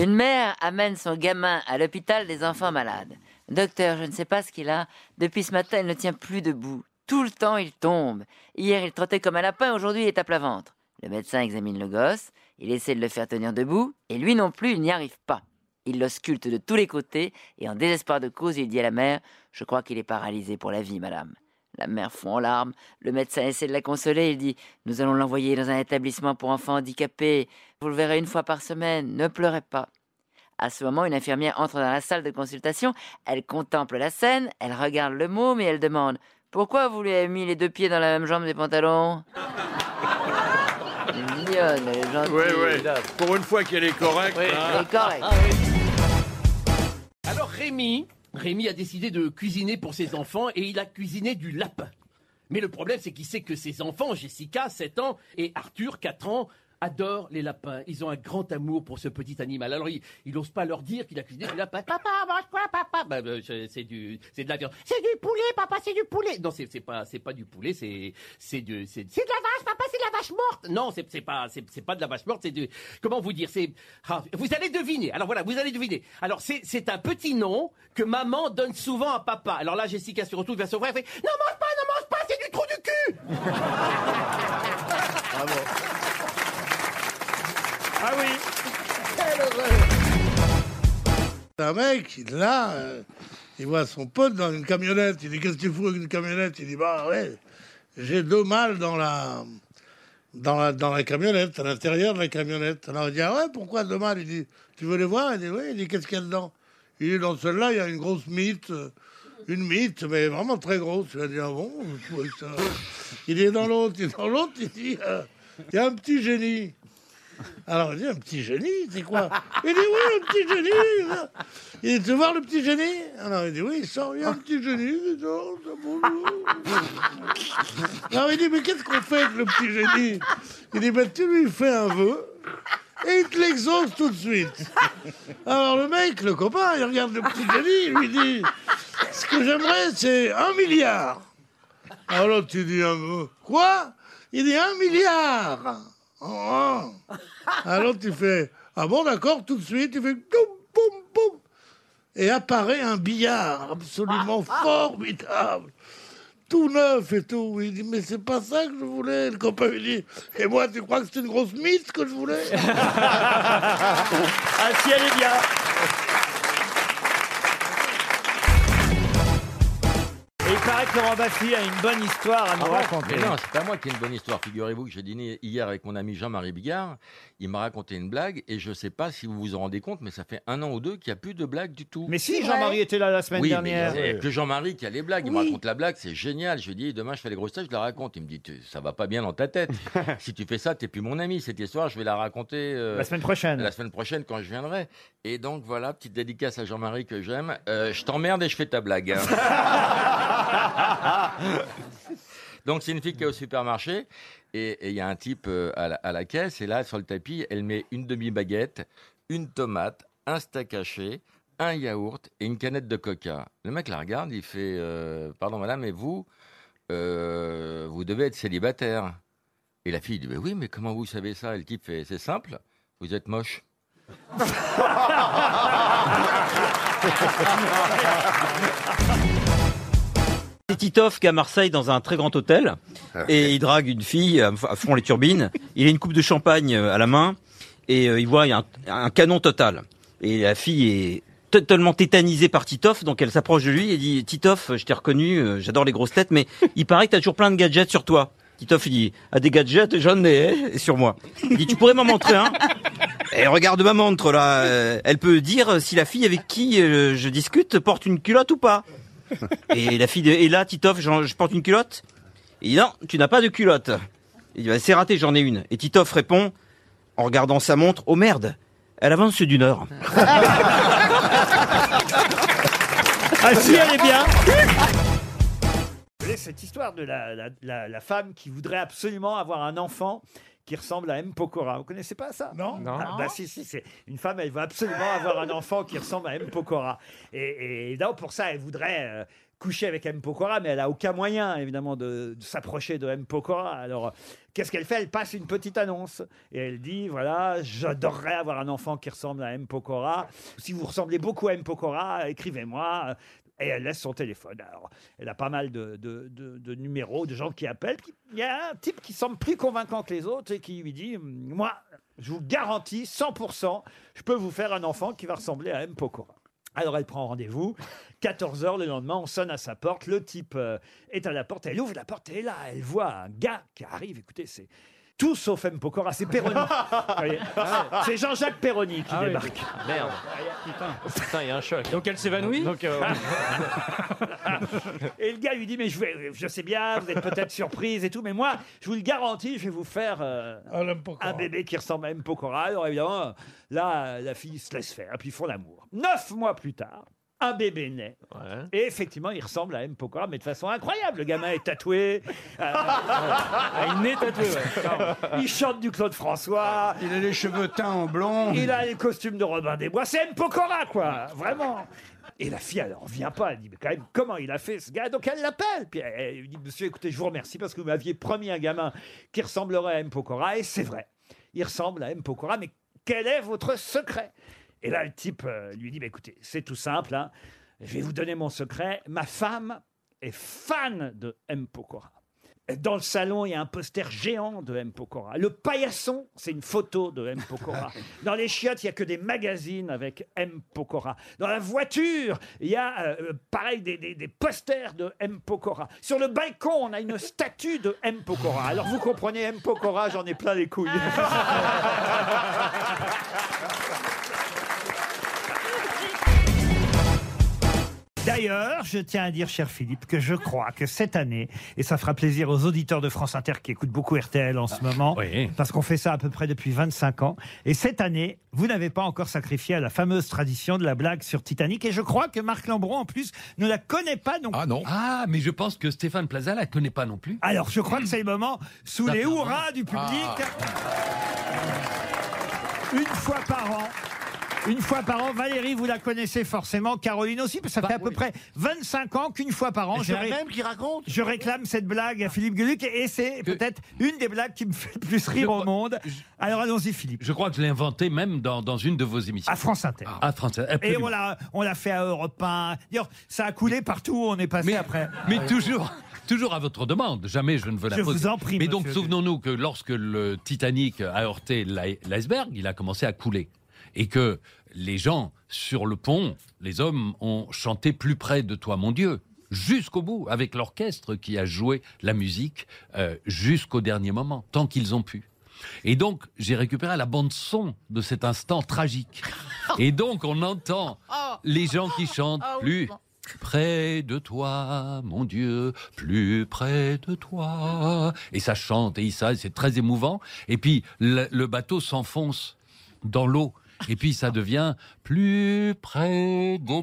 Une mère amène son gamin à l'hôpital des enfants malades. Docteur, je ne sais pas ce qu'il a. Depuis ce matin, il ne tient plus debout. Tout le temps, il tombe. Hier, il trottait comme un lapin, aujourd'hui, il est à plat ventre. Le médecin examine le gosse, il essaie de le faire tenir debout, et lui non plus, il n'y arrive pas. Il l'ausculte de tous les côtés, et en désespoir de cause, il dit à la mère Je crois qu'il est paralysé pour la vie, madame. La mère fond en larmes. Le médecin essaie de la consoler. Il dit Nous allons l'envoyer dans un établissement pour enfants handicapés. Vous le verrez une fois par semaine. Ne pleurez pas. À ce moment, une infirmière entre dans la salle de consultation. Elle contemple la scène. Elle regarde le mot, mais elle demande Pourquoi vous lui avez mis les deux pieds dans la même jambe des pantalons? Elle est mignonne, elle est gentille. Ouais, ouais. Pour une fois qu'elle est correcte. Elle hein. est correcte. Alors Rémi, Rémi a décidé de cuisiner pour ses enfants et il a cuisiné du lapin. Mais le problème, c'est qu'il sait que ses enfants, Jessica, 7 ans, et Arthur, 4 ans, adorent les lapins. Ils ont un grand amour pour ce petit animal. Alors, il il n'ose pas leur dire qu'il a cuisiné du lapin. Papa, mange quoi, papa? Bah, je- C'est du, c'est de la viande. C'est du poulet, papa, c'est du poulet. Non, c'est pas, c'est pas du poulet, c'est, c'est de, c'est de la vache, papa, c'est de la vache morte. Non, c'est pas, c'est pas de la vache morte, c'est du, comment vous dire, c'est, ah, vous allez deviner. Alors voilà, vous allez deviner. Alors c'est, un petit nom que maman donne souvent à papa. Alors là, Jessica se retourne vers son frère fait, non, mange pas, non, mange pas, c'est du trou du cul. Ah oui. Un mec, là, euh, il voit son pote dans une camionnette. Il dit Qu'est-ce que tu fous avec une camionnette? Il dit Bah ouais, j'ai deux mâles dans la, dans, la, dans la camionnette, à l'intérieur de la camionnette. Alors il dit Ah ouais, pourquoi deux mâles? Il dit Tu veux les voir? Il dit Oui, il dit Qu'est-ce qu'il y a dedans? Il dit Dans celle-là, il y a une grosse mythe. euh, Une mythe, mais vraiment très grosse. Il a dit Ah bon Il dit Dans l'autre, il dit, dans l'autre, il dit euh, Il y a un petit génie. Alors il dit un petit génie, c'est quoi Il dit oui, un petit génie. Il dit tu veux voir le petit génie Alors il dit oui, il sort, il y a un petit génie. il dit, Oh. Alors il dit mais qu'est-ce qu'on fait avec le petit génie Il dit ben tu lui fais un vœu et il te l'exauce tout de suite. Alors le mec, le copain, il regarde le petit génie, il lui dit ce que j'aimerais c'est un milliard. Alors tu dis un mot. Quoi? Il dit un milliard. Oh. Alors tu fais ah bon d'accord tout de suite tu fais boum boum boum et apparaît un billard absolument formidable. Tout neuf et tout. Il dit mais c'est pas ça que je voulais. Le copain lui dit et moi tu crois que c'est une grosse mythe que je voulais? Ah si, elle est bien. Paraît que Laurent Baffy a une bonne histoire à nous Ah ouais raconter. Mais non, c'est pas moi qui ai une bonne histoire. Figurez-vous que j'ai dîné hier avec mon ami Jean-Marie Bigard. Il m'a raconté une blague et je sais pas si vous vous en rendez compte, mais ça fait un an ou deux qu'il n'y a plus de blague du tout. Mais si, Jean-Marie était là la semaine oui, dernière. mais que Jean-Marie qui a les blagues. Il me Oui. raconte la blague, c'est génial. Je lui dis, demain je fais les grosses têtes, je la raconte. Il me dit, Tu- ça va pas bien dans ta tête. si tu fais ça, t'es plus mon ami. Cette histoire, je vais la raconter euh, La semaine prochaine. La semaine prochaine quand je viendrai. Et donc voilà, petite dédicace à Jean-Marie que j'aime. Euh, je t'emmerde et je fais ta blague. Donc c'est une fille qui est au supermarché et il y a un type euh, à, la, caisse et là sur le tapis elle met une demi baguette, une tomate, un steak haché, un yaourt et une canette de coca. Le mec la regarde, il fait euh, pardon madame mais vous euh, vous devez être célibataire. Et la fille dit oui mais comment vous savez ça? Et le type fait c'est simple, vous êtes moche. C'est Titoff qui est à Marseille dans un très grand hôtel et il drague une fille à à fond les turbines. Il a une coupe de champagne euh, à la main et euh, il voit un, un canon total. Et la fille est totalement tétanisée par Titoff, donc elle s'approche de lui et dit Titoff, je t'ai reconnu, euh, j'adore les grosses têtes, mais il paraît que t'as toujours plein de gadgets sur toi. Titoff il dit ah des gadgets j'en ai hein, sur moi. Il dit tu pourrais m'en montrer un? Et regarde ma montre là, elle peut dire si la fille avec qui je discute porte une culotte ou pas. Et la fille de, et là, Titoff, je porte une culotte Il dit non, tu n'as pas de culotte. Il dit bah, c'est raté, j'en ai une. Et Titoff répond en regardant sa montre, oh merde, elle avance d'une heure. Ah si, elle est bien. Cette histoire de la, la- la- la femme qui voudrait absolument avoir un enfant qui ressemble à M. Pokora. Vous connaissez pas ça Non. Ah, bah si, si, c'est une femme, elle veut absolument avoir un enfant qui ressemble à M. Pokora. Et, et donc, pour ça, elle voudrait euh, coucher avec M. Pokora, mais elle a aucun moyen, évidemment, de, de s'approcher de M. Pokora. Alors, qu'est-ce qu'elle fait? Elle passe une petite annonce et elle dit voilà, j'adorerais avoir un enfant qui ressemble à M. Pokora. Si vous ressemblez beaucoup à M. Pokora, écrivez-moi. Et elle laisse son téléphone. Alors, elle a pas mal de, numéros, de gens qui appellent. Il y a un type qui semble plus convaincant que les autres et qui lui dit Moi, je vous garantis 100%, je peux vous faire un enfant qui va ressembler à M. Pokora. Alors elle prend rendez-vous. 14h le lendemain, on sonne à sa porte. Le type euh, est à la porte. Elle ouvre la porte et là, elle voit un gars qui arrive. Écoutez, c'est tout sauf M. Pokora. C'est Perroni. Vous voyez c'est Jean-Jacques Perroni qui Ah oui. débarque. Merde. Putain. Il y a un choc. Donc elle s'évanouit Donc, euh, Et le gars lui dit Mais je, vais- je sais bien, vous êtes peut-être surprise et tout, mais moi, je vous le garantis, je vais vous faire euh, un bébé qui ressemble à M. Pokora. Alors évidemment, là, la fille se laisse faire, et puis ils font l'amour. Neuf mois plus tard, un bébé naît. Et effectivement, il ressemble à M. Pokora, mais de façon incroyable. Le gamin est tatoué. euh, il est tatoué, ouais. il chante du Claude François. Il a les cheveux teints en blond. Il a les costumes de Robin des Bois. C'est M. Pokora, quoi. Vraiment. Et la fille, elle en vient pas. Elle dit, mais quand même, comment il a fait ce gars? Donc elle l'appelle. Puis elle, elle lui dit, monsieur, écoutez, je vous remercie parce que vous m'aviez promis un gamin qui ressemblerait à M. Pokora. Et c'est vrai. Il ressemble à M. Pokora. Mais quel est votre secret? Et là, le type euh, lui dit, bah, écoutez, c'est tout simple. hein. Je vais vous donner mon secret. Ma femme est fan de M. Pokora. Dans le salon, il y a un poster géant de M. Pokora. Le paillasson, c'est une photo de M. Pokora. Dans les chiottes, il n'y a que des magazines avec M. Pokora. Dans la voiture, il y a, euh, pareil, des, des- des posters de M. Pokora. Sur le balcon, on a une statue de M. Pokora. Alors vous comprenez, M. Pokora, j'en ai plein les couilles. D'ailleurs, je tiens à dire, cher Philippe, que je crois que cette année, et ça fera plaisir aux auditeurs de France Inter qui écoutent beaucoup RTL en ce moment, parce qu'on fait ça à peu près depuis 25 ans, et cette année, vous n'avez pas encore sacrifié à la fameuse tradition de la blague sur Titanic, et je crois que Marc Lambron, en plus, ne la connaît pas non plus. Ah non. Ah, mais je pense que Stéphane Plaza la connaît pas non plus. Alors, je crois que c'est le moment, sous les hurrahs du public, Ah. une fois par an. Une fois par an, Valérie, vous la connaissez forcément, Caroline aussi, parce que ça fait à peu près 25 ans qu'une fois par an, ré- même qui raconte je réclame cette blague à Philippe Gueluc, et c'est peut-être une des blagues qui me fait le plus rire au monde. Alors allons-y, Philippe. Je crois que je l'ai inventé même dans, dans une de vos émissions. À France Inter. À France Inter. Et absolument. on l'a, on l'a fait à Europe 1. D'ailleurs, ça a coulé partout où on est passé après. Mais toujours, toujours à votre demande. Jamais je ne veux la Je poser. vous en prie, Mais donc, monsieur. souvenons-nous que lorsque le Titanic a heurté l'i- l'iceberg, il a commencé à couler. Et que les gens sur le pont, les hommes, ont chanté plus près de toi, mon Dieu. Jusqu'au bout, avec l'orchestre qui a joué la musique euh, jusqu'au dernier moment, tant qu'ils ont pu. Et donc, j'ai récupéré la bande-son de cet instant tragique. Et donc, on entend les gens qui chantent plus près de toi, mon Dieu, plus près de toi. Et ça chante, et ça, c'est très émouvant. Et puis, le, le bateau s'enfonce dans l'eau. Et puis, ça devient plus près de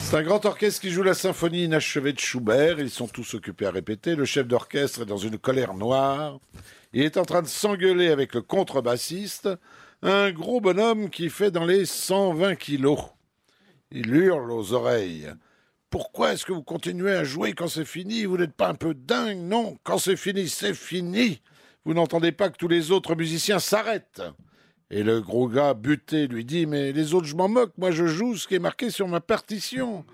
C'est un grand orchestre qui joue la symphonie inachevée de Schubert. Ils sont tous occupés à répéter. Le chef d'orchestre est dans une colère noire. Il est en train de s'engueuler avec le contrebassiste, un gros bonhomme qui fait dans les 120 kilos. Il hurle aux oreilles. Pourquoi est-ce que vous continuez à jouer quand c'est fini? Vous n'êtes pas un peu dingue Non, quand c'est fini, c'est fini. Vous n'entendez pas que tous les autres musiciens s'arrêtent. Et le gros gars buté lui dit Mais les autres, je m'en moque, moi je joue ce qui est marqué sur ma partition.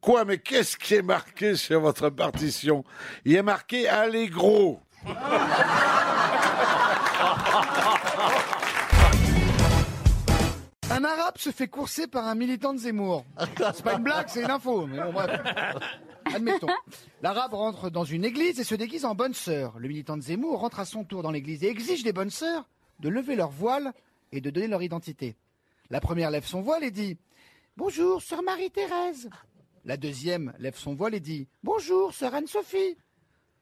Quoi, mais qu'est-ce qui est marqué sur votre partition? Il est marqué Allegro. Un arabe se fait courser par un militant de Zemmour. C'est pas une blague, c'est une info. Admettons. L'arabe rentre dans une église et se déguise en bonne sœur. Le militant de Zemmour rentre à son tour dans l'église et exige des bonnes sœurs de lever leur voile et de donner leur identité. La première lève son voile et dit Bonjour, sœur Marie-Thérèse. La deuxième lève son voile et dit Bonjour, sœur Anne-Sophie.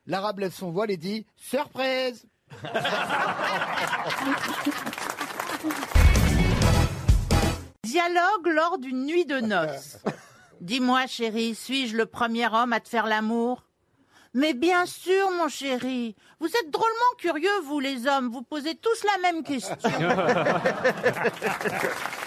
L'arabe lève son voile et dit Surprise Dialogue lors d'une nuit de noces. Dis-moi, chérie, suis-je le premier homme à te faire l'amour? Mais bien sûr, mon chéri. Vous êtes drôlement curieux, vous les hommes. Vous posez tous la même question.